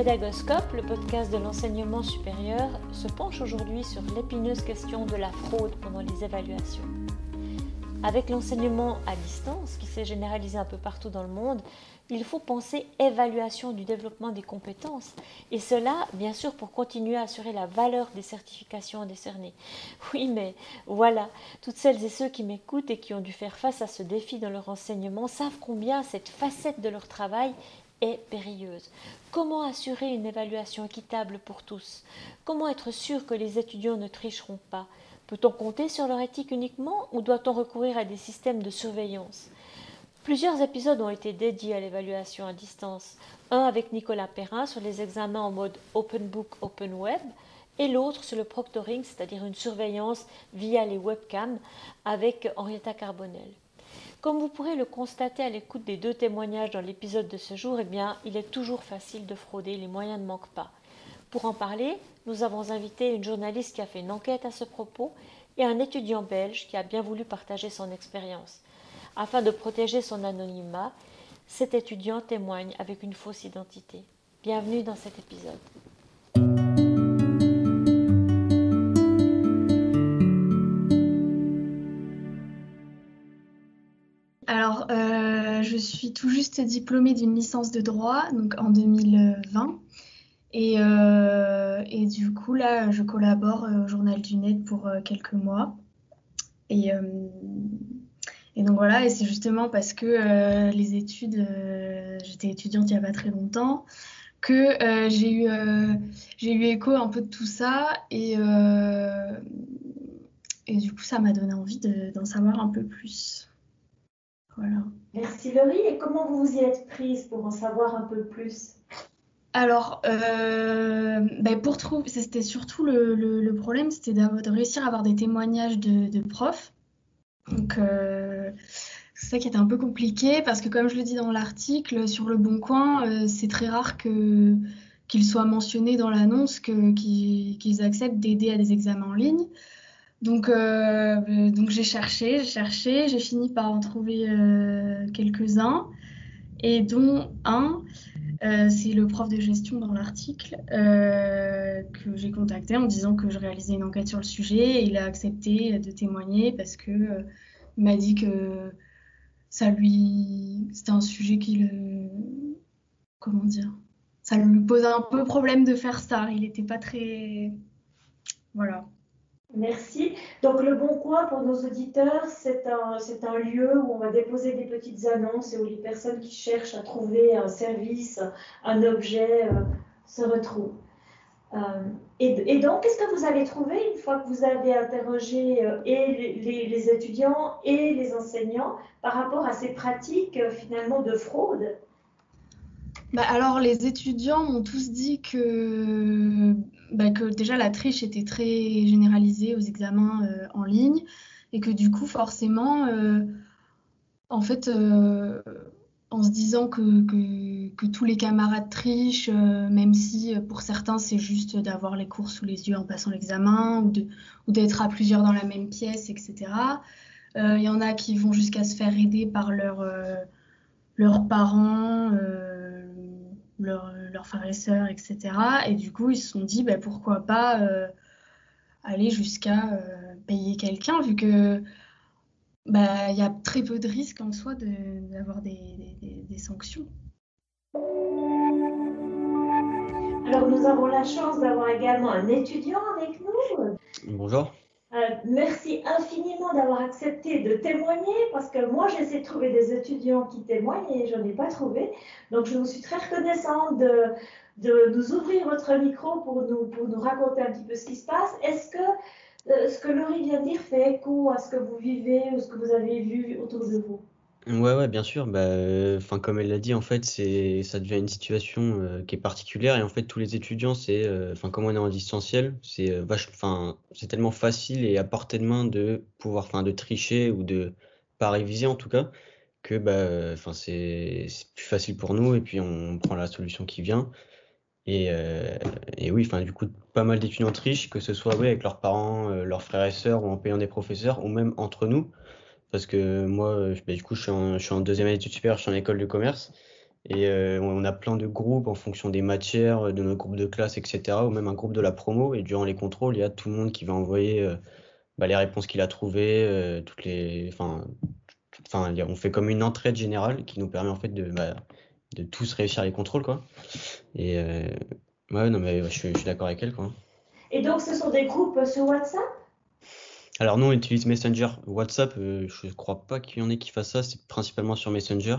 Pédagoscope, le podcast de l'enseignement supérieur, se penche aujourd'hui sur l'épineuse question de la fraude pendant les évaluations. Avec l'enseignement à distance, qui s'est généralisé un peu partout dans le monde, il faut penser évaluation du développement des compétences. Et cela, bien sûr, pour continuer à assurer la valeur des certifications décernées. Oui, mais voilà, toutes celles et ceux qui m'écoutent et qui ont dû faire face à ce défi dans leur enseignement savent combien cette facette de leur travail est périlleuse. Comment assurer une évaluation équitable pour tous? Comment être sûr que les étudiants ne tricheront pas? Peut-on compter sur leur éthique uniquement ou doit-on recourir à des systèmes de surveillance? Plusieurs épisodes ont été dédiés à l'évaluation à distance. Un avec Nicolas Perrin sur les examens en mode Open Book, Open Web, et l'autre sur le proctoring, c'est-à-dire une surveillance via les webcams avec Henrietta Carbonel. Comme vous pourrez le constater à l'écoute des deux témoignages dans l'épisode de ce jour, eh bien, il est toujours facile de frauder, les moyens ne manquent pas. Pour en parler, nous avons invité une journaliste qui a fait une enquête à ce propos et un étudiant belge qui a bien voulu partager son expérience. Afin de protéger son anonymat, cet étudiant témoigne avec une fausse identité. Bienvenue dans cet épisode. Suis tout juste diplômée d'une licence de droit, donc en 2020. Euh, et, du coup, là, je collabore euh, au Journal du Net pour euh, quelques mois. Et, donc voilà, et c'est justement parce que les études, j'étais étudiante il n'y a pas très longtemps, que j'ai eu, eu écho un peu de tout ça. Et, et du coup, ça m'a donné envie d'en savoir un peu plus. Voilà. Merci Laurie. Et comment vous vous y êtes prise pour en savoir un peu plus? Alors, euh, ben, pour trouver, c'était surtout le, problème, c'était de réussir à avoir des témoignages de, profs. Donc, euh, c'est ça qui était un peu compliqué parce que, comme je le dis dans l'article, sur le Bon Coin, euh, c'est très rare que qu'il soit mentionné dans l'annonce qu'ils acceptent d'aider à des examens en ligne. Donc, donc j'ai cherché, j'ai cherché, j'ai fini par en trouver quelques-uns, et dont un euh, c'est le prof de gestion dans l'article euh, que j'ai contacté en disant que je réalisais une enquête sur le sujet. Et il a accepté de témoigner parce euh, m'a dit que ça lui c'était un sujet qui le comment dire ça lui posait un peu problème de faire ça. Il n'était pas très voilà Merci. Donc le Bon Coin pour nos auditeurs, c'est un, un lieu où on va déposer des petites annonces et où les personnes qui cherchent à trouver un service, un objet euh, se retrouvent. Euh, et, donc, qu'est-ce que vous avez trouvé une fois que vous avez interrogé euh, et les, les, étudiants et les enseignants par rapport à ces pratiques finalement de fraude? Bah alors, les étudiants m'ont tous dit que, bah, que déjà la triche était très généralisée aux examens euh, en ligne et que du coup, forcément, euh, en fait, euh, en se disant que, que, tous les camarades trichent, même si pour certains c'est juste d'avoir les cours sous les yeux en passant l'examen ou, d'être à plusieurs dans la même pièce, etc. Il y en a qui vont jusqu'à se faire aider par leur, leurs parents leurs frères et sœurs, etc. Et du coup, ils se sont dit, bah, pourquoi pas euh, aller jusqu'à euh, payer quelqu'un, vu que bah, il y a très peu de risques en soi d'avoir des, des, sanctions. Alors, nous avons la chance d'avoir également un étudiant avec nous. Bonjour. Euh, merci infiniment d'avoir accepté de témoigner parce que moi j'essaie de trouver des étudiants qui témoignent et je n'en ai pas trouvé. Donc je vous suis très reconnaissante de, de nous ouvrir votre micro pour nous, pour nous raconter un petit peu ce qui se passe. Est-ce que euh, ce que Laurie vient de dire fait écho à ce que vous vivez ou ce que vous avez vu autour de vous? Ouais, ouais, bien sûr. Bah, enfin, comme elle l'a dit, en fait, c'est, ça devient une situation euh, qui est particulière. Et en fait, tous les étudiants, c'est, euh, comme on est en distanciel, c'est euh, c'est tellement facile et à portée de main de pouvoir, enfin, de tricher ou de pas réviser en tout cas, que bah, c'est, c'est plus facile pour nous. Et puis, on prend la solution qui vient. Et, et oui, enfin, du coup, pas mal d'étudiants trichent, que ce soit avec leurs parents, leurs frères et sœurs, ou en payant des professeurs, ou même entre nous parce que moi, bah, du coup, je suis, en, je suis en deuxième année d'études supérieures, je suis en école de commerce. Et euh, on a plein de groupes en fonction des matières, de nos groupes de classe, etc. Ou même un groupe de la promo. Et durant les contrôles, il y a tout le monde qui va envoyer euh, bah, les réponses qu'il a trouvées, euh, toutes les, on fait comme une entraide générale qui nous permet en fait de, bah, tous réussir les contrôles, quoi. Et ouais, non, mais je, je suis d'accord avec elle, quoi. Et donc, ce sont des groupes sur WhatsApp? Alors nous, on utilise Messenger. WhatsApp, je je crois pas qu'il y en ait qui fassent ça. C'est principalement sur Messenger.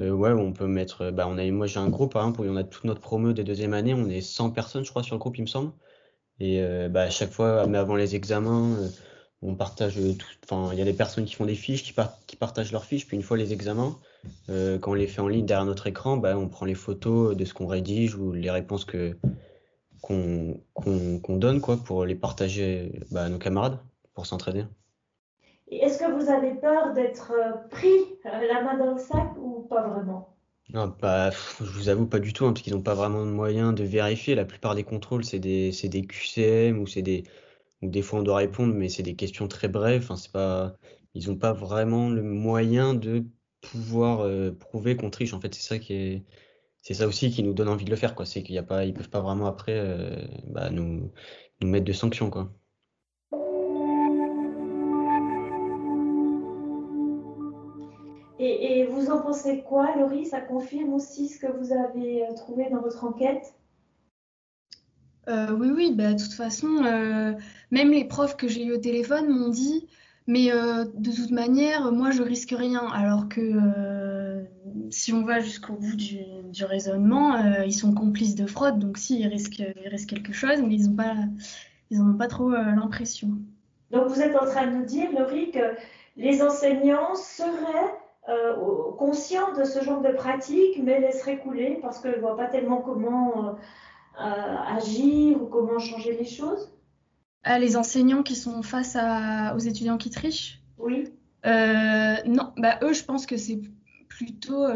Euh, ouais, on peut mettre. Bah, on a, moi, j'ai un groupe, par exemple, où on a toute notre promo des deuxième année. On est 100 personnes, je crois, sur le groupe, il me semble. Et euh, bah, à chaque fois, mais avant les examens, euh, on partage tout. Enfin, il y a des personnes qui font des fiches, qui, partagent leurs fiches. Puis une fois les examens, quand on les fait en ligne derrière notre écran, bah, on prend les photos de ce qu'on rédige ou les réponses que qu'on qu'on donne, quoi, pour les partager bah, à nos camarades, pour s'entraider. Est-ce que vous avez peur d'être euh, pris euh, la main dans le sac ou pas vraiment? Non, bah, je vous avoue pas du tout, hein, parce qu'ils n'ont pas vraiment de moyens de vérifier. La plupart des contrôles, c'est des, des QCM ou c'est des, ou des fois on doit répondre, mais c'est des questions très brèves. Enfin, c'est pas, ils n'ont pas vraiment le moyen de pouvoir euh, prouver qu'on triche. En fait, c'est ça qui est, c'est ça aussi qui nous donne envie de le faire, quoi. C'est qu'il y a pas, ils peuvent pas vraiment après, bah, nous, nous mettre de sanctions, quoi. Vous en pensez quoi, Laurie? Ça confirme aussi ce que vous avez euh, trouvé dans votre enquête? Euh, Oui, oui, bah, de toute façon, euh, même les profs que j'ai eu au téléphone m'ont dit, mais de toute manière, moi, je risque rien. Alors que si on va jusqu'au bout du, raisonnement, ils sont complices de fraude, donc si, ils risquent, ils risquent quelque chose, mais ils n'en pas, ils ont pas trop l'impression. Donc vous êtes en train de nous dire, Laurie, que les enseignants seraient euh, conscients de ce genre de pratique, mais laisseraient couler parce qu'ils ne voient pas tellement comment euh, euh, agir ou comment changer les choses ah, Les enseignants qui sont face à, aux étudiants qui trichent? Oui. non, bah, eux, je pense que c'est plutôt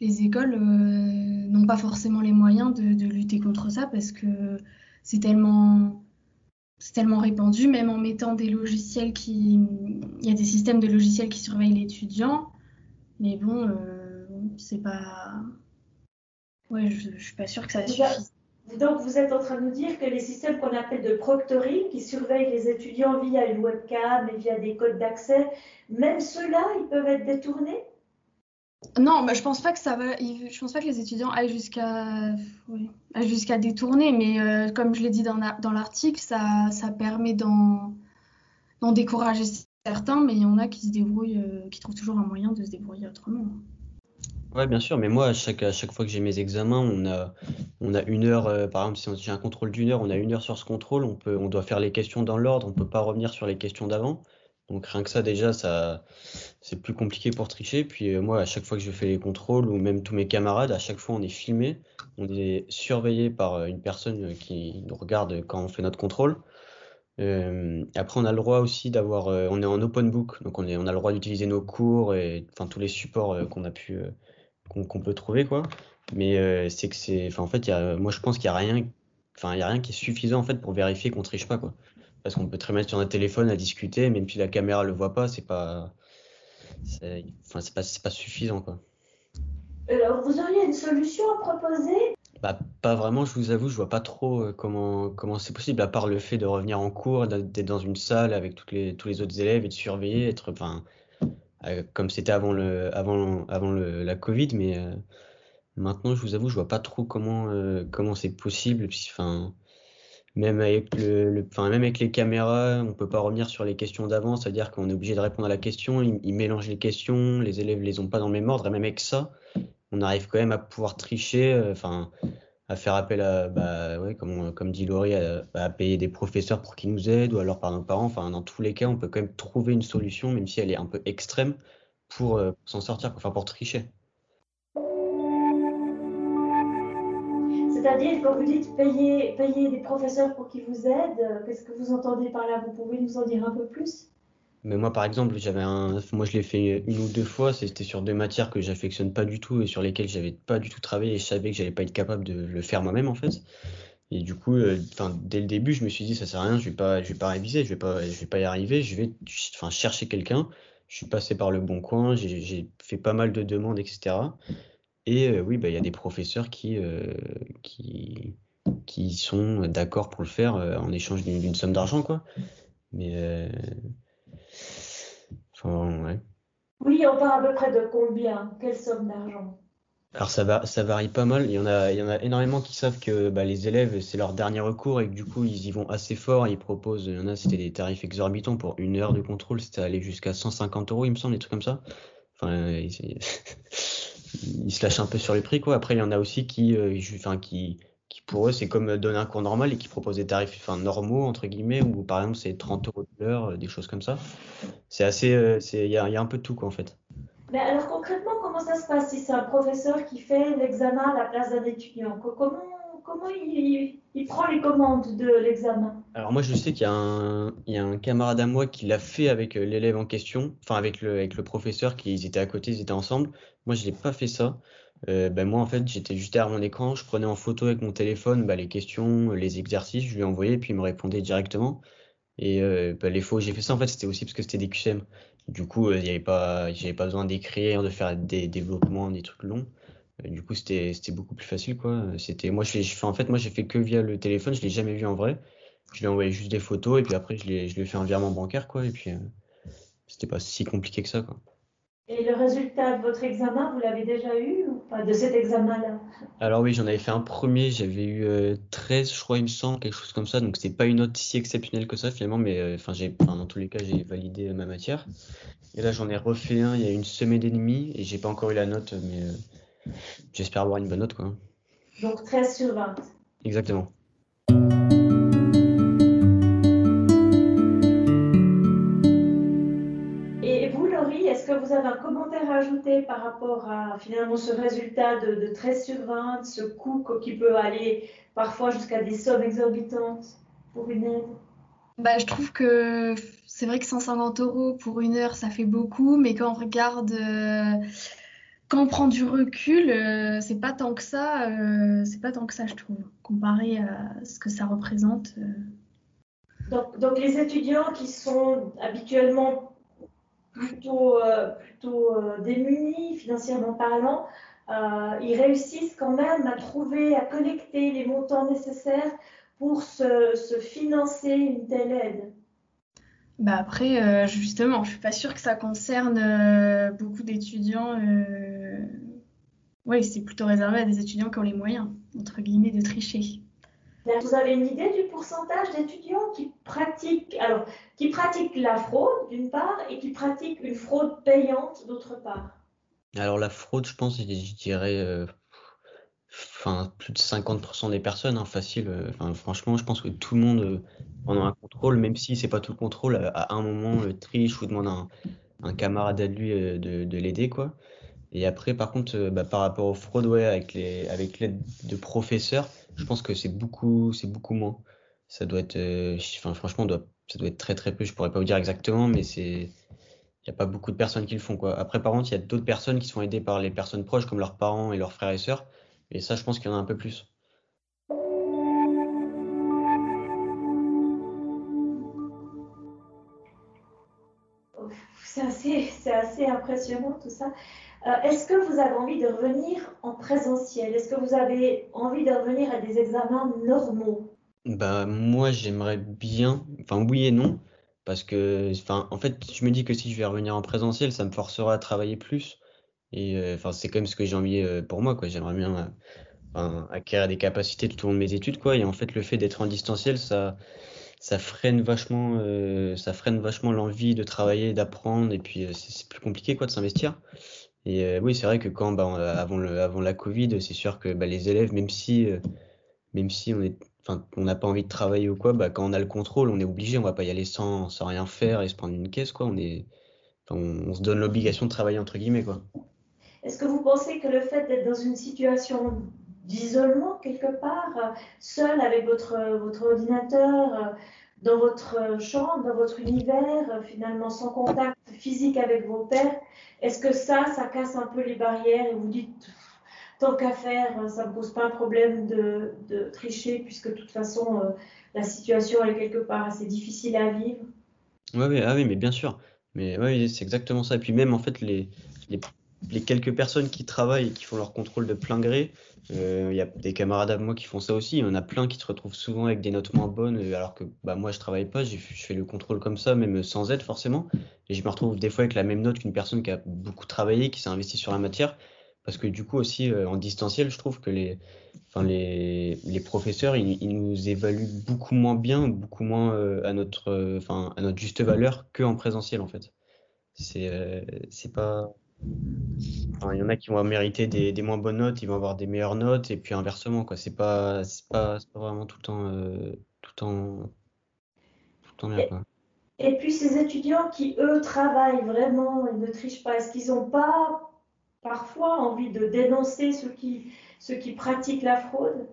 les écoles n'ont pas forcément les moyens de, de, lutter contre ça parce que c'est tellement c'est tellement répandu, même en mettant des logiciels qui. Il y a des systèmes de logiciels qui surveillent l'étudiant. Mais bon, euh, c'est pas. Ouais, je, ne suis pas sûre que ça suffise. Donc, vous êtes en train de nous dire que les systèmes qu'on appelle de proctoring, qui surveillent les étudiants via une webcam et via des codes d'accès, même ceux-là, ils peuvent être détournés? Non, je pense pas que ça va. Pense pas que les étudiants aillent jusqu'à détourner, mais euh, comme je l'ai dit dans, l'article, ça, permet d'en décourager certains, mais il y en a qui se débrouillent, euh, qui trouvent toujours un moyen de se débrouiller autrement. Ouais, bien sûr, mais moi, à chaque, fois que j'ai mes examens, on a, une heure, euh, par exemple, si j'ai un contrôle d'une heure, on a une heure sur ce contrôle, on peut, on doit faire les questions dans l'ordre, on peut pas revenir sur les questions d'avant. Donc rien que ça déjà, ça c'est plus compliqué pour tricher. Puis euh, moi, à chaque fois que je fais les contrôles, ou même tous mes camarades, à chaque fois on est filmé, on est surveillé par euh, une personne euh, qui nous regarde quand on fait notre contrôle. après, on a le droit aussi d'avoir, on est en open book, donc on, est, on a le droit d'utiliser nos cours et enfin tous les supports qu'on a pu, qu'on peut trouver quoi. Mais c'est que c'est, en fait, y a, moi je pense qu'il y a rien, enfin il y a rien qui est suffisant en fait pour vérifier qu'on triche pas quoi parce qu'on peut très bien être sur un téléphone à discuter, même si la caméra le voit pas, c'est pas, enfin, c'est pas, pas suffisant quoi. Alors, vous auriez une solution à proposer? Bah, pas vraiment, je vous avoue, je vois pas trop euh, comment comment c'est possible, à part le fait de revenir en cours, d'être dans une salle avec toutes les, tous les autres élèves et de surveiller, être, enfin, euh, comme c'était avant le, avant, avant le, la Covid, mais euh, maintenant, je vous avoue, je vois pas trop comment, comment c'est possible, enfin, même avec le, enfin, même avec les caméras, on peut pas revenir sur les questions d'avant, c'est-à-dire qu'on est obligé de répondre à la question, ils, mélangent les questions, les élèves les ont pas dans le même ordre, et même avec ça, on arrive quand même à pouvoir tricher, euh, enfin, à faire appel à, bah, ouais, comme, comme dit Laurie, à, payer des professeurs pour qu'ils nous aident, ou alors par nos parents, enfin, dans tous les cas, on peut quand même trouver une solution, même si elle est un peu extrême, pour, euh, s'en sortir, enfin, pour tricher. C'est-à-dire, quand vous dites payer, payer des professeurs pour qu'ils vous aident, euh, qu'est-ce que vous entendez par là? Vous pouvez nous en dire un peu plus? Mais moi, par exemple, j'avais un, moi, je l'ai fait une ou deux fois. C'était sur deux matières que j'affectionne pas du tout et sur lesquelles j'avais pas du tout travaillé je savais que j'allais pas être capable de le faire moi-même, en fait. Et du coup, euh, dès le début, je me suis dit, ça sert à rien, je vais pas, je vais pas réviser, je vais pas, je vais pas y arriver, je vais, chercher quelqu'un. Je suis passé par le bon coin, j'ai fait pas mal de demandes, etc. Et oui, bah, il y a des professeurs qui, qui, qui sont d'accord pour le faire en échange d'une somme d'argent, quoi. Mais, enfin, ouais. Oui, on parle à peu près de combien? Quelle somme d'argent? Alors ça va, ça varie pas mal. Il y en a, il y en a énormément qui savent que bah, les élèves, c'est leur dernier recours et que du coup, ils y vont assez fort. Ils proposent, il y en a, c'était des tarifs exorbitants pour une heure de contrôle. C'était allé jusqu'à 150 euros, il me semble, des trucs comme ça. Enfin, ils, se lâchent un peu sur les prix, quoi. Après, il y en a aussi qui, euh, enfin, qui, pour eux, c'est comme donner un cours normal et qui proposent des tarifs, enfin, normaux, entre guillemets, ou par exemple, c'est 30 euros de l'heure, euh, des choses comme ça. C'est assez, euh, il y a, y a un peu de tout, quoi, en fait. Mais alors concrètement, comment ça se passe si c'est un professeur qui fait l'examen à la place d'un étudiant? Comment, comment il, prend les commandes de l'examen? Alors moi je sais qu'il y, a un, il y a un camarade à moi qui l'a fait avec euh, l'élève en question, enfin avec le, avec le professeur, qui, ils étaient à côté, ils étaient ensemble. Moi je n'ai pas fait ça. Euh, ben moi en fait j'étais juste derrière mon écran, je prenais en photo avec mon téléphone bah, les questions, les exercices, je lui envoyais puis il me répondait directement. Et euh, bah, les fois où j'ai fait ça en fait c'était aussi parce que c'était des QCM. Du coup, il euh, avait pas, j'avais pas besoin d'écrire, de faire des développements, des trucs longs. Euh, du coup, c'était, beaucoup plus facile, quoi. C'était, moi, je, fais, en fait, moi, j'ai fait que via le téléphone. Je l'ai jamais vu en vrai. Je lui ai envoyé juste des photos et puis après, je, je lui ai fait un virement bancaire, quoi. Et puis, euh, c'était pas si compliqué que ça, quoi. Et le résultat de votre examen, vous l'avez déjà eu ou pas de cet examen-là? Alors oui, j'en avais fait un premier, j'avais eu 13, euh, je crois, il me semble, quelque chose comme ça. Donc c'est pas une note si exceptionnelle que ça finalement, mais euh, enfin j'ai, dans tous les cas, j'ai validé euh, ma matière. Et là, j'en ai refait un il y a une semaine et demie et j'ai pas encore eu la note, mais j'espère avoir une bonne note, quoi. Donc 13 sur 20. Exactement. Un commentaire à ajouter par rapport à finalement ce résultat de, 13 sur 20, ce coût qui peut aller parfois jusqu'à des sommes exorbitantes pour une aide bah, Je trouve que c'est vrai que 150 euros pour une heure, ça fait beaucoup, mais quand on regarde, euh, quand on prend du recul, euh, c'est pas tant que ça, euh, c'est pas tant que ça, je trouve, comparé à ce que ça représente. Donc, donc, les étudiants qui sont habituellement plutôt, euh, plutôt euh, démunis financièrement parlant, euh, ils réussissent quand même à trouver, à collecter les montants nécessaires pour se, financer une telle aide. Bah après, justement, je suis pas sûre que ça concerne beaucoup d'étudiants. Oui, c'est plutôt réservé à des étudiants qui ont les moyens, entre guillemets, de tricher. Vous avez une idée du pourcentage d'étudiants qui pratiquent, alors, qui la fraude d'une part et qui pratiquent une fraude payante d'autre part? Alors la fraude, je pense, je dirais euh, plus de 50% des personnes, hein, facile. Euh, franchement, je pense que tout le monde, euh, pendant un contrôle, même si c'est pas tout le contrôle, à un moment triche ou demande à un, camarade à lui de, de l'aider, quoi. Et après, par contre, bah, par rapport aux fraudes, ouais, avec l'aide de professeurs, je pense que c'est beaucoup, c'est beaucoup moins. Ça doit être, euh, franchement, doit, ça doit être très très peu. Je pourrais pas vous dire exactement, mais c'est, il n'y a pas beaucoup de personnes qui le font, quoi. Après, par contre, il y a d'autres personnes qui sont aidées par les personnes proches, comme leurs parents et leurs frères et sœurs. Et ça, je pense qu'il y en a un peu plus. C'est assez, assez impressionnant tout ça. Euh, est-ce que vous avez envie de revenir en présentiel? Est-ce que vous avez envie de revenir à des examens normaux? Bah moi j'aimerais bien, enfin oui et non, parce que enfin en fait je me dis que si je vais revenir en présentiel, ça me forcera à travailler plus. Et euh, c'est quand même ce que j'ai envie euh, pour moi quoi. J'aimerais bien acquérir des capacités tout au long de mes études quoi. Et en fait le fait d'être en distanciel, ça ça freine vachement, ça freine vachement l'envie de travailler, d'apprendre. Et puis c'est plus compliqué quoi de s'investir. Et euh, oui, c'est vrai que quand, bah, avant, le, avant la Covid, c'est sûr que bah, les élèves, même si, euh, même si on est, on n'a pas envie de travailler ou quoi, bah, quand on a le contrôle, on est obligé, on va pas y aller sans, sans rien faire et se prendre une caisse, quoi. On est, on, se donne l'obligation de travailler entre guillemets, quoi. Est-ce que vous pensez que le fait d'être dans une situation d'isolement quelque part, seul avec votre, votre ordinateur, dans votre chambre, dans votre univers, finalement sans contact physique avec vos pairs, est-ce que ça, ça casse un peu les barrières et vous dites, tant qu'à faire, ça ne pose pas un problème de, tricher puisque de toute façon, euh, la situation est quelque part assez difficile à vivre Oui, ah oui mais bien sûr. Mais oui, c'est exactement ça. Et puis même, en fait, les quelques personnes qui travaillent et qui font leur contrôle de plein gré, euh, il y a des camarades à moi qui font ça aussi. Il y en a plein qui se retrouvent souvent avec des notes moins bonnes, euh, alors que bah, moi je travaille pas, je fais le contrôle comme ça, même sans aide forcément. Et je me retrouve des fois avec la même note qu'une personne qui a beaucoup travaillé, qui s'est investi sur la matière. Parce que du coup aussi euh, en distanciel, je trouve que les, enfin, les, les professeurs, ils, ils, nous évaluent beaucoup moins bien, beaucoup moins à, notre, enfin, à notre juste valeur qu'en présentiel en fait. C'est c'est pas il y en a qui vont mériter des, des, moins bonnes notes, ils vont avoir des meilleures notes, et puis inversement, quoi. C'est pas, c'est pas, pas, vraiment tout le temps, euh, tout le temps, tout le temps bien, quoi. Et puis ces étudiants qui, eux, travaillent vraiment et ne trichent pas, est-ce qu'ils n'ont pas parfois envie de dénoncer ceux qui, ceux qui pratiquent la fraude?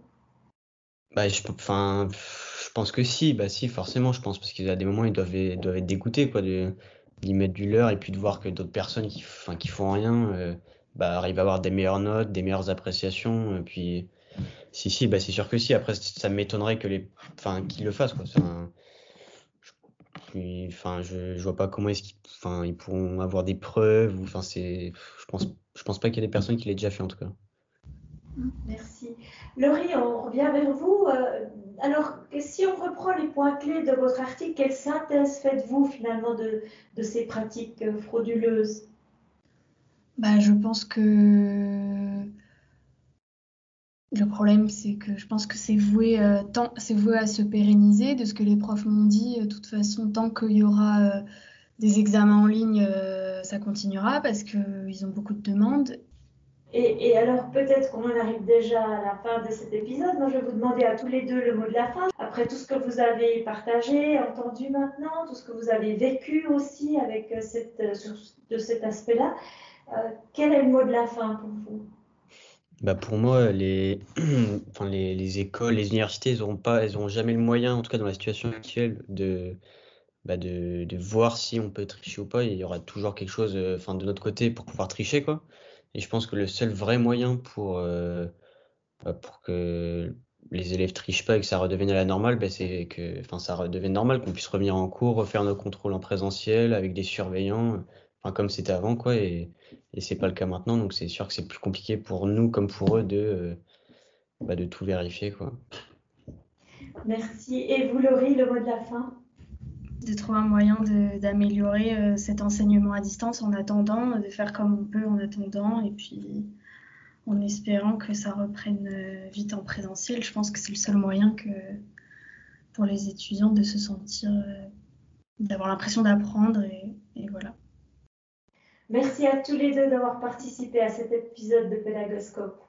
Bah, je, enfin, je pense que si, bah si, forcément, je pense, parce qu'il y a des moments, ils doivent, doivent être dégoûtés, quoi, de, d'y mettre du leur et puis de voir que d'autres personnes qui, qui font rien euh, bah, arrivent à avoir des meilleures notes, des meilleures appréciations. Et puis, si, si, bah, c'est sûr que si. Après, ça m'étonnerait que les, qu'ils le fassent, quoi. Je, enfin, je, je vois pas comment est-ce qu'ils, enfin, ils pourront avoir des preuves. Ou, enfin, je pense, je pense pas qu'il y ait des personnes qui l'aient déjà fait en tout cas. Merci. Laurie, on revient vers vous. Euh, alors, si on reprend les points clés de votre article, quelle synthèse faites-vous finalement de, ces pratiques euh, frauduleuses? Bah, Je pense que le problème, c'est que je pense que c'est voué, euh, voué à se pérenniser. De ce que les profs m'ont dit, de toute façon, tant qu'il y aura des examens en ligne, ça continuera parce qu'ils ont beaucoup de demandes. Et, alors peut-être qu'on en arrive déjà à la fin de cet épisode. Moi, je vais vous demander à tous les deux le mot de la fin. Après tout ce que vous avez partagé, entendu maintenant, tout ce que vous avez vécu aussi avec euh, cette, euh, de cet aspect-là, euh, quel est le mot de la fin pour vous? Bah pour moi, les, enfin les, les, écoles, les universités, elles n'auront pas, elles jamais le moyen, en tout cas dans la situation actuelle, de, bah de, de, voir si on peut tricher ou pas. Il y aura toujours quelque chose, enfin de notre côté, pour pouvoir tricher quoi. Et je pense que le seul vrai moyen pour, euh, bah, pour que les élèves trichent pas et que ça redevienne à la normale, bah, c'est que ça redevienne normal, qu'on puisse revenir en cours, refaire nos contrôles en présentiel avec des surveillants, comme c'était avant, quoi. Et, et c'est pas le cas maintenant, donc c'est sûr que c'est plus compliqué pour nous comme pour eux de, euh, bah, de tout vérifier, quoi. Merci. Et vous, Laurie, le mot de la fin? De trouver un moyen d'améliorer euh, cet enseignement à distance en attendant, de faire comme on peut en attendant, et puis en espérant que ça reprenne euh, vite en présentiel. Je pense que c'est le seul moyen que pour les étudiants de se sentir, euh, d'avoir l'impression d'apprendre, et, et, voilà. Merci à tous les deux d'avoir participé à cet épisode de Pédagoscope.